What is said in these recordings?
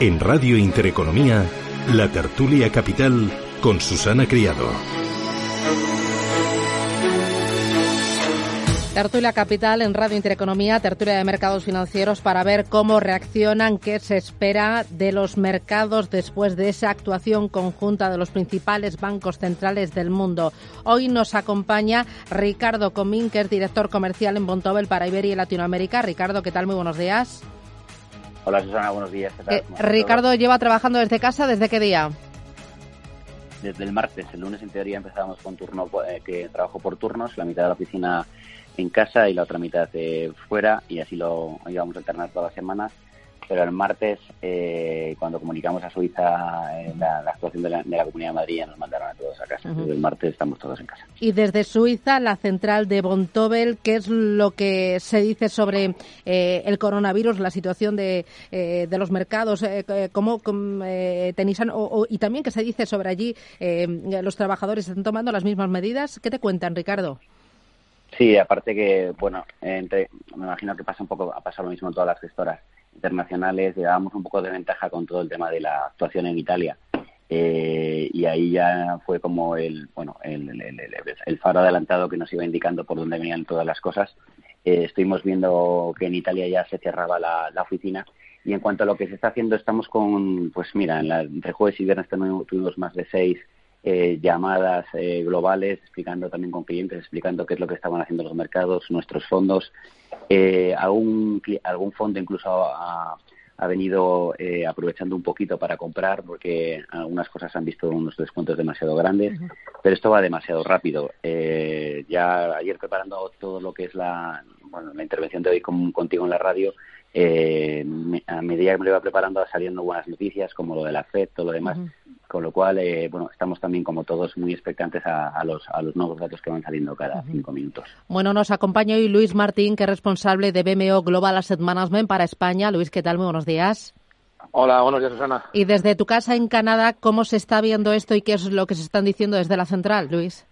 En Radio Intereconomía, La Tertulia Capital con Susana Criado. Tertulia Capital en Radio Intereconomía, tertulia de mercados financieros para ver cómo reaccionan, qué se espera de los mercados después de esa actuación conjunta de los principales bancos centrales del mundo. Hoy nos acompaña Ricardo Comín, que es director comercial en Bontobel para Iberia y Latinoamérica. Ricardo, ¿qué tal? Muy buenos días. Hola Susana, buenos días. Eh, Ricardo lleva trabajando desde casa, ¿desde qué día? Desde el martes, el lunes en teoría empezábamos con turno eh, que trabajo por turnos, la mitad de la oficina en casa y la otra mitad de fuera y así lo íbamos a alternar todas las semanas. Pero el martes, eh, cuando comunicamos a Suiza eh, la, actuación de la, Comunidad de Madrid, ya nos mandaron a todos a casa. El martes estamos todos en casa. Y desde Suiza, la central de Bontobel, ¿qué es lo que se dice sobre eh, el coronavirus, la situación de, de los mercados? ¿Cómo tenéis, y también qué se dice sobre allí? ¿Los trabajadores están tomando las mismas medidas? ¿Qué te cuentan, Ricardo? Sí, aparte que, bueno, entre, me imagino que pasa un poco, ha pasado lo mismo en todas las gestoras internacionales, llevábamos un poco de ventaja con todo el tema de la actuación en Italia. Eh, y ahí ya fue como el, bueno, el, faro adelantado que nos iba indicando por dónde venían todas las cosas. Eh, estuvimos viendo que en Italia ya se cerraba la, oficina y en cuanto a lo que se está haciendo, estamos con, pues mira, en la, entre jueves y viernes tuvimos más de seis eh, llamadas eh, globales, explicando también con clientes, explicando qué es lo que estaban haciendo los mercados, nuestros fondos. Eh, algún, algún fondo incluso ha, ha venido eh, aprovechando un poquito para comprar porque algunas cosas han visto unos descuentos demasiado grandes, pero esto va demasiado rápido. Eh, ya ayer preparando todo lo que es la, bueno, la intervención de hoy contigo en la radio, eh, a medida que me lo iba preparando saliendo buenas noticias como lo de la FED, todo lo demás, con lo cual, eh, bueno, estamos también como todos muy expectantes a, los, a los nuevos datos que van saliendo cada cinco minutos. Bueno, nos acompaña hoy Luis Martín, que es responsable de BMO Global Asset Management para España. Luis, ¿qué tal? Muy buenos días. Hola, buenos días, Susana. Y desde tu casa en Canadá, ¿cómo se está viendo esto y qué es lo que se están diciendo desde la central, Luis?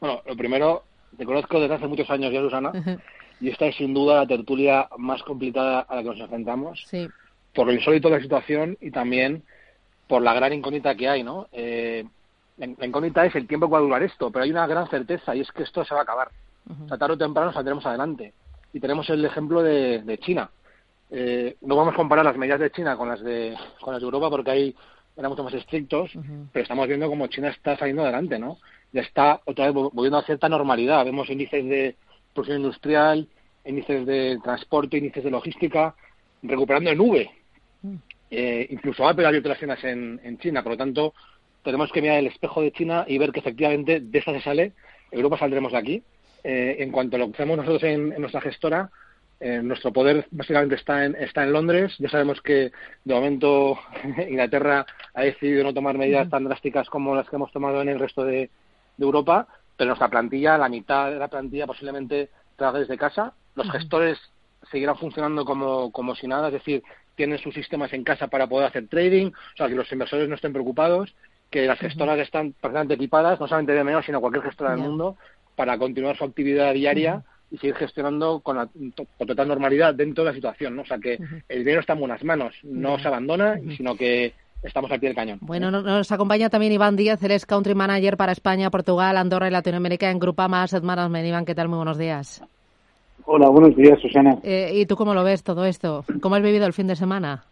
Bueno, lo primero, te conozco desde hace muchos años ya, Susana, y esta es sin duda la tertulia más complicada a la que nos enfrentamos. Sí. Por lo insólito de la situación y también por la gran incógnita que hay, ¿no? Eh, la incógnita es el tiempo que va a durar esto, pero hay una gran certeza y es que esto se va a acabar. tarde o temprano saldremos adelante. Y tenemos el ejemplo de, China. Eh, no vamos a comparar las medidas de China con las de, con las de Europa porque ahí eran mucho más estrictos, pero estamos viendo como China está saliendo adelante, ¿no? Ya está otra vez volviendo a cierta normalidad. Vemos índices de producción industrial, índices de transporte, índices de logística, recuperando en nube. Eh, incluso Apple ha abierto las tiendas en, en, China, por lo tanto, tenemos que mirar el espejo de China y ver que efectivamente de esa se sale, Europa saldremos de aquí. Eh, en cuanto a lo que hacemos nosotros en, nuestra gestora, eh, nuestro poder básicamente está en, está en Londres. Ya sabemos que de momento Inglaterra ha decidido no tomar medidas tan drásticas como las que hemos tomado en el resto de, Europa, pero nuestra plantilla, la mitad de la plantilla posiblemente trabaja desde casa. Los gestores seguirán funcionando como, como si nada, es decir, tienen sus sistemas en casa para poder hacer trading, o sea, que los inversores no estén preocupados, que las gestoras están perfectamente equipadas, no solamente de menos, sino cualquier gestora del mundo, para continuar su actividad diaria y seguir gestionando con, total normalidad dentro de la situación, ¿no? O sea, que el dinero está en buenas manos, no se abandona, sino que estamos al pie del cañón. Bueno, nos acompaña también Iván Díaz, es Country Manager para España, Portugal, Andorra y Latinoamérica en Grupama Asset Management. Iván, ¿qué tal? Muy buenos días. Hola, buenos días, Susana. Eh, ¿Y tú cómo lo ves todo esto? ¿Cómo has vivido el fin de semana?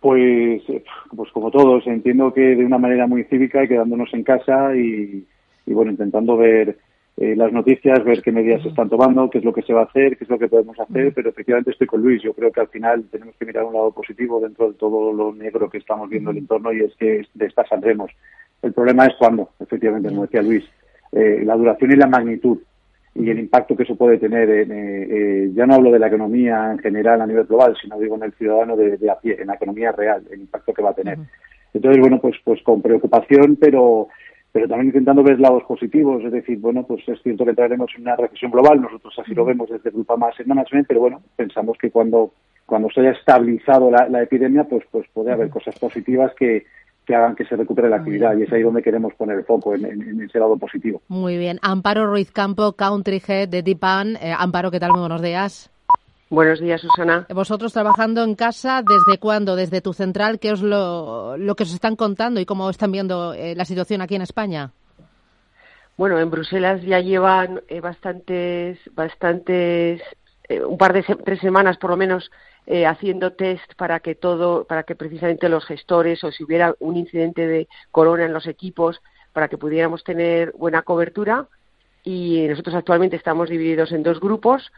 Pues, eh, pues como todos, entiendo que de una manera muy cívica y quedándonos en casa y, bueno, intentando ver eh, las noticias, ver qué medidas se están tomando, qué es lo que se va a hacer, qué es lo que podemos hacer, pero efectivamente estoy con Luis. Yo creo que al final tenemos que mirar un lado positivo dentro de todo lo negro que estamos viendo en el entorno y es que de esta saldremos. El problema es cuándo, efectivamente, como decía Luis, la duración y la magnitud y el impacto que eso puede tener, en, eh, eh, ya no hablo de la economía en general a nivel global, sino digo en el ciudadano de, a pie, en la economía real, el impacto que va a tener. Entonces, bueno, pues, pues con preocupación, pero, pero también intentando ver lados positivos, es decir, bueno, pues es cierto que entraremos en una recesión global, nosotros así lo vemos desde Grupa Más en Management, pero bueno, pensamos que cuando, cuando se haya estabilizado la, la epidemia, pues, pues puede haber cosas positivas que, que hagan que se recupere la actividad y es ahí donde queremos poner el foco, en, ese lado positivo. Muy bien. Amparo Ruiz Campo, Country Head de Dipan. Eh, Amparo, ¿qué tal? Muy buenos días. Buenos días, Susana. Vosotros trabajando en casa, ¿desde cuándo? ¿Desde tu central? ¿Qué es lo, lo que os están contando y cómo están viendo eh, la situación aquí en España? Bueno, en Bruselas ya llevan eh, bastantes, bastantes, un par de tres semanas por lo menos eh, haciendo test para que todo, para que precisamente los gestores o si hubiera un incidente de corona en los equipos, para que pudiéramos tener buena cobertura. Y nosotros actualmente estamos divididos en dos grupos,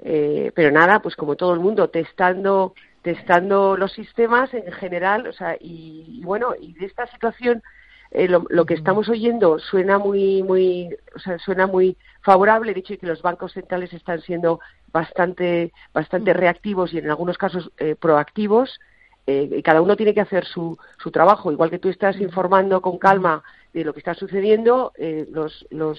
eh, pero nada, pues como todo el mundo, testando, testando los sistemas en general, o sea, y, bueno, y de esta situación eh, lo, lo, que estamos oyendo suena muy, muy, o sea, suena muy favorable, dicho y que los bancos centrales están siendo bastante, bastante reactivos y en algunos casos eh, proactivos. Eh, y cada uno tiene que hacer su, su trabajo. Igual que tú estás informando con calma de lo que está sucediendo, eh, los, los,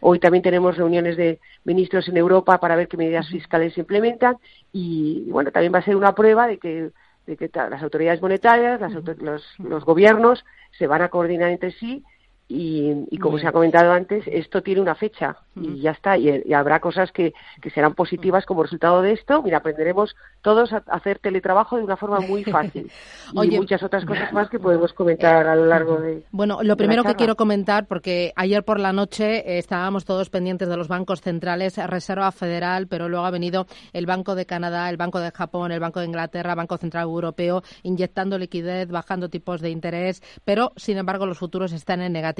hoy también tenemos reuniones de ministros en Europa para ver qué medidas fiscales se implementan. Y, bueno, también va a ser una prueba de que, de que las autoridades monetarias, los, los gobiernos se van a coordinar entre sí y, como se ha comentado antes, esto tiene una fecha y ya está. Y, habrá cosas que, que, serán positivas como resultado de esto. Mira, aprenderemos todos a hacer teletrabajo de una forma muy fácil. y muchas otras cosas más que podemos comentar a lo largo de. Bueno, lo primero que quiero comentar, porque ayer por la noche eh, estábamos todos pendientes de los bancos centrales, Reserva Federal, pero luego ha venido el Banco de Canadá, el Banco de Japón, el Banco de Inglaterra, Banco Central Europeo, inyectando liquidez, bajando tipos de interés, pero sin embargo los futuros están en negativo.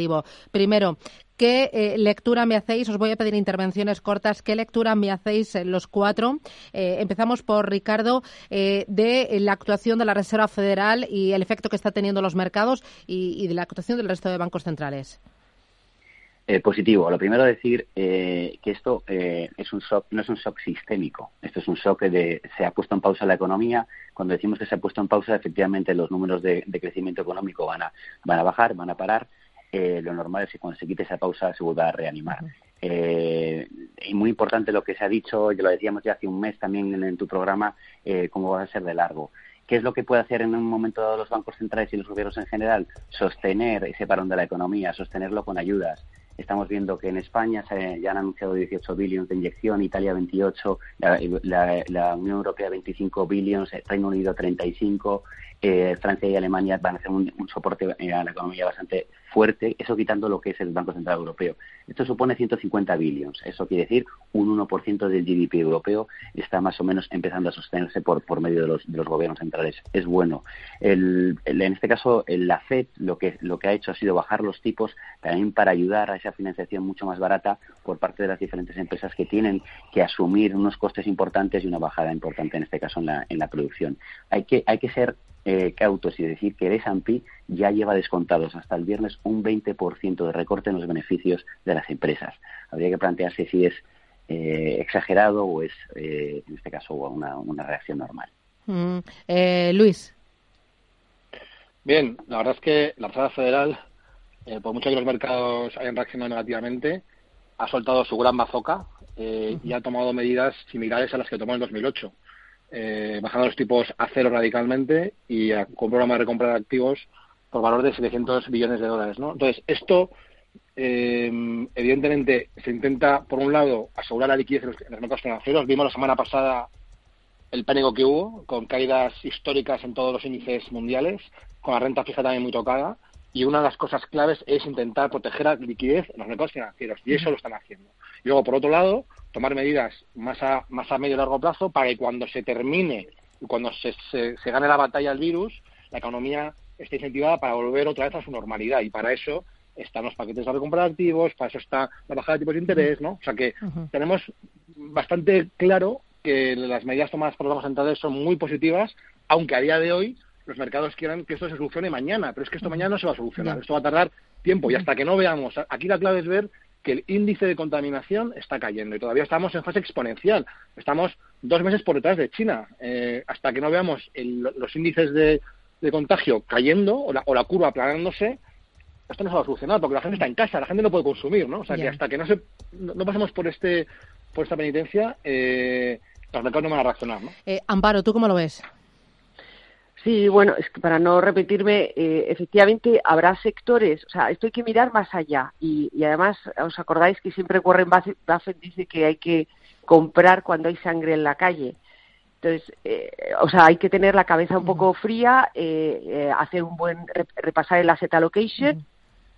Primero, ¿qué eh, lectura me hacéis? Os voy a pedir intervenciones cortas. ¿Qué lectura me hacéis eh, los cuatro? Eh, empezamos por Ricardo, de la actuación de la Reserva Federal y el efecto que está teniendo los mercados y, de la actuación del resto de bancos centrales. positivo. Lo primero decir que esto es un shock, no es un shock sistémico. Esto es un shock de se ha puesto en pausa la economía. Cuando decimos que se ha puesto en pausa, efectivamente los números de, de crecimiento económico van a, van a bajar, van a parar eh, lo normal es que cuando se quite esa pausa se vuelva a reanimar. Eh, y muy importante lo que se ha dicho, ya lo decíamos ya hace un mes también en, tu programa, eh, cómo va a ser de largo. ¿Qué es lo que puede hacer en un momento dado los bancos centrales y los gobiernos en general? Sostener ese parón de la economía, sostenerlo con ayudas. Estamos viendo que en España se, ya han anunciado 18 billones de inyección, Italia 28, la, Unión Europea 25 billones, Reino Unido 35, eh, Francia y Alemania van a hacer un, soporte a la economía bastante fuerte, eso quitando lo que es el Banco Central Europeo. Esto supone 150 billones, eso quiere decir un 1% del GDP europeo está más o menos empezando a sostenerse por, por medio de los, de los gobiernos centrales. Es bueno. en este caso, la FED lo que, lo que ha hecho ha sido bajar los tipos también para ayudar a esa financiación mucho más barata por parte de las diferentes empresas que tienen que asumir unos costes importantes y una bajada importante, en este caso, en la, en la producción. Hay que, hay que ser eh, cautos y decir que el S&P ya lleva descontados hasta el viernes un 20% de recorte en los beneficios de las empresas. Habría que plantearse si es eh, exagerado o es, eh, en este caso, una, una reacción normal. Mm, Luis. Bien, la verdad es que la Reserva Federal, por mucho que los mercados hayan reaccionado negativamente, ha soltado su gran bazoca y ha tomado medidas similares a las que tomó en 2008 eh, bajando los tipos a cero radicalmente y con un de recompra de activos por valor de 700 billones de dólares. ¿no? Entonces, esto, eh, evidentemente, se intenta, por un lado, asegurar la liquidez en los, mercados financieros. Vimos la semana pasada el pánico que hubo, con caídas históricas en todos los índices mundiales, con la renta fija también muy tocada. Y una de las cosas claves es intentar proteger la liquidez en los mercados financieros, y eso lo están haciendo. Y luego, por otro lado, tomar medidas más a, más a medio y largo plazo para que cuando se termine y cuando se, se, gane la batalla al virus, la economía esté incentivada para volver otra vez a su normalidad. Y para eso están los paquetes de recompra de activos, para eso está la bajada de tipos de interés, ¿no? O sea que tenemos bastante claro que las medidas tomadas por los bancos centrales son muy positivas, aunque a día de hoy los mercados quieran que esto se solucione mañana, pero es que esto mañana no se va a solucionar, esto va a tardar tiempo. Y hasta que no veamos, aquí la clave es ver que el índice de contaminación está cayendo y todavía estamos en fase exponencial. Estamos dos meses por detrás de China. Eh, hasta que no veamos los índices de, contagio cayendo o la, curva aplanándose, esto no se va a solucionar porque la gente está en casa, la gente no puede consumir, ¿no? O sea, que hasta que no, se, no, pasemos por este por esta penitencia, eh, los mercados no van a reaccionar, ¿no? Eh, Amparo, ¿tú cómo lo ves? Sí, bueno, es que para no repetirme, eh, efectivamente habrá sectores, o sea, esto hay que mirar más allá. Y, además, os acordáis que siempre Warren Buffett dice que hay que comprar cuando hay sangre en la calle. Entonces, eh, o sea, hay que tener la cabeza un poco fría, eh, hacer un buen repasar el asset allocation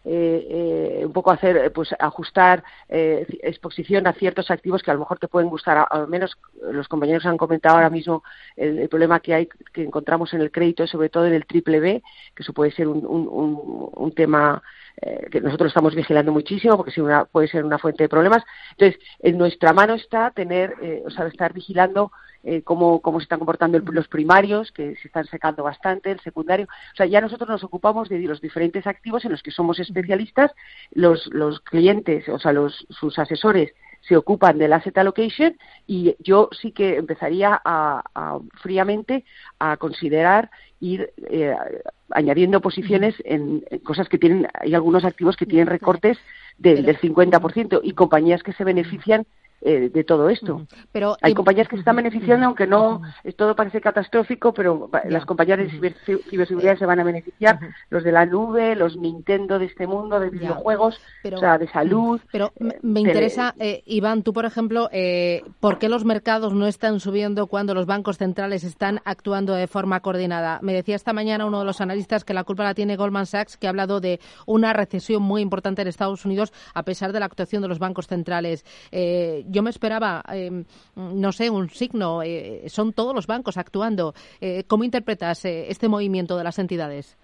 eh, eh, un poco hacer, eh, pues ajustar eh, exposición a ciertos activos que a lo mejor te pueden gustar. Al menos los compañeros han comentado ahora mismo el, problema que hay, que encontramos en el crédito, sobre todo en el triple B, que eso puede ser un, un, un, tema eh, que nosotros estamos vigilando muchísimo porque si una, puede ser una fuente de problemas. Entonces, en nuestra mano está tener, o sea, estar vigilando eh, cómo, cómo se están comportando los primarios, que se están secando bastante, el secundario. O sea, ya nosotros nos ocupamos de los diferentes activos en los que somos especialistas, los, los clientes, o sea, los, sus asesores se ocupan del asset allocation y yo sí que empezaría a, fríamente a considerar ir eh, añadiendo posiciones en, cosas que tienen, hay algunos activos que tienen recortes del, del 50% y compañías que se benefician eh, de todo esto. Pero, Hay compañías que se están beneficiando, aunque no todo parece catastrófico, pero las compañías de ciberseguridad se van a beneficiar, los de la nube, los Nintendo de este mundo, de videojuegos, o sea, de salud. Pero eh, me interesa, eh, Iván, tú, por ejemplo, ¿por qué los mercados no están subiendo cuando los bancos centrales están actuando de forma coordinada? Me decía esta mañana uno de los analistas que la culpa la tiene Goldman Sachs, que ha hablado de una recesión muy importante en Estados Unidos a pesar de la actuación de los bancos centrales yo me esperaba, em, no sé, un signo. Eh, son todos los bancos actuando. Eh, ¿Cómo interpretas eh, este movimiento de las entidades?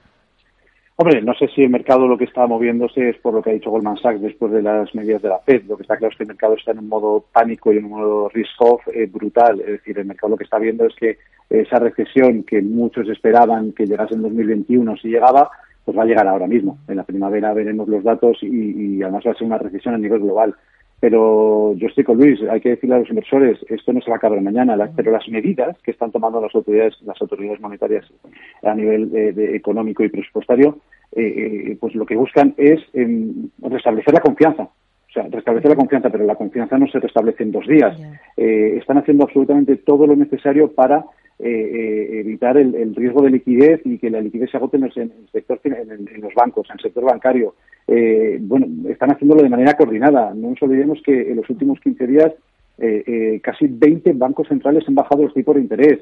Hombre, no sé si el mercado lo que está moviéndose es por lo que ha dicho Goldman Sachs después de las medidas de la Fed. Lo que está claro es que el mercado está en un modo pánico y en un modo risk-off brutal. Es decir, el mercado lo que está viendo es que esa recesión que muchos esperaban que llegase en 2021 si llegaba, pues va a llegar ahora mismo. En la primavera veremos los datos y además va a ser una recesión a nivel global. Pero yo estoy con Luis, hay que decirle a los inversores, esto no se va a acabar mañana, pero las medidas que están tomando las autoridades, las autoridades monetarias a nivel eh, de económico y presupuestario, eh, eh, pues lo que buscan es em, restablecer la confianza. O sea, restablecer la confianza, pero la confianza no se restablece en dos días. están haciendo absolutamente todo lo necesario para evitar el, riesgo de liquidez y que la liquidez se agote en el, sector, en, los bancos, en el sector bancario, eh, bueno, están haciéndolo de manera coordinada. No nos olvidemos que en los últimos 15 días eh, eh, casi 20 bancos centrales han bajado los tipos de interés.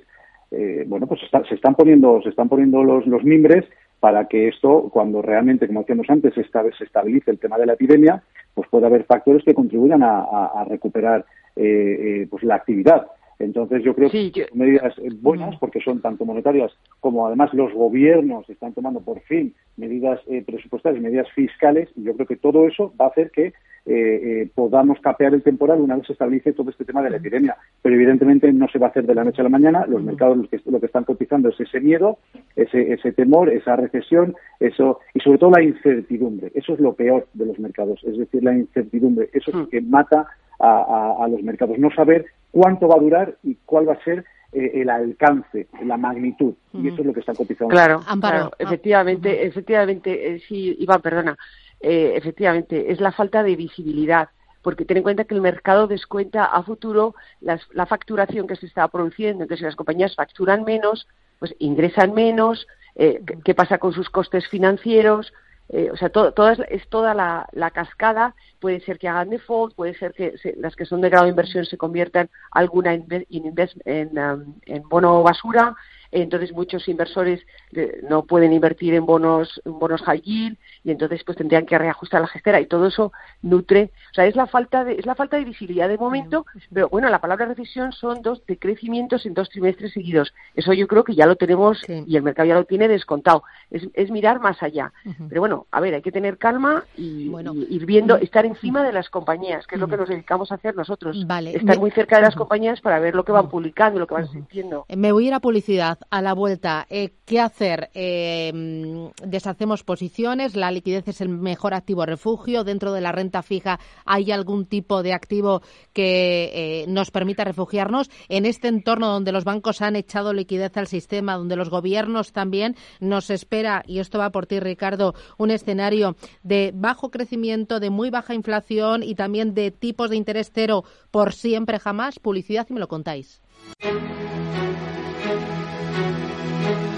bueno, pues se están poniendo, se están poniendo los, los mimbres para que esto, cuando realmente, como decíamos antes, se estabilice el tema de la epidemia, pues pueda haber factores que contribuyan a, recuperar pues la actividad. Entonces yo creo que son medidas buenas porque son tanto monetarias como además los gobiernos están tomando por fin medidas eh, presupuestarias, medidas fiscales y yo creo que todo eso va a hacer que eh, eh, podamos capear el temporal una vez se estabilice todo este tema de la epidemia. Pero evidentemente no se va a hacer de la noche a la mañana. Los mercados lo que, lo que están cotizando es ese miedo, ese, ese temor, esa recesión, eso y sobre todo la incertidumbre. Eso es lo peor de los mercados, es decir, la incertidumbre. Eso es lo que mata a, los mercados. No saber cuánto va a durar y cuál va a ser eh, el alcance, la magnitud. Y eso es lo que está cotizando. Claro, Amparo. efectivamente, efectivamente, eh, sí, Iván, perdona. Eh, efectivamente, es la falta de visibilidad porque ten en cuenta que el mercado descuenta a futuro la facturación que se está produciendo. Entonces, si las compañías facturan menos, pues ingresan menos. ¿Qué pasa con sus costes financieros? Eh, o sea, todo, es, toda la, cascada. Puede ser que hagan default, puede ser que las que son de grado de inversión se conviertan alguna en, en, um, en bono basura entonces muchos inversores eh, no pueden invertir en bonos, en bonos high yield y entonces pues tendrían que reajustar la gestera y todo eso nutre, o sea, es la falta de, es la falta de visibilidad de momento, pero bueno, la palabra recesión son dos decrecimientos en dos trimestres seguidos. Eso yo creo que ya lo tenemos y el mercado ya lo tiene descontado. Es, es mirar más allá. Pero bueno, a ver, hay que tener calma y, ir viendo, estar encima de las compañías, que es lo que nos dedicamos a hacer nosotros. Estar muy cerca de las compañías para ver lo que van publicando, lo que van sintiendo. Me voy a ir a publicidad. A la vuelta, eh, ¿qué hacer? Eh, ¿Deshacemos posiciones? ¿La liquidez es el mejor activo refugio? ¿Dentro de la renta fija hay algún tipo de activo que eh, nos permita refugiarnos? En este entorno donde los bancos han echado liquidez al sistema, donde los gobiernos también, nos espera, y esto va por ti, Ricardo, un escenario de bajo crecimiento, de muy baja inflación y también de tipos de interés cero por siempre jamás. Publicidad y me lo contáis.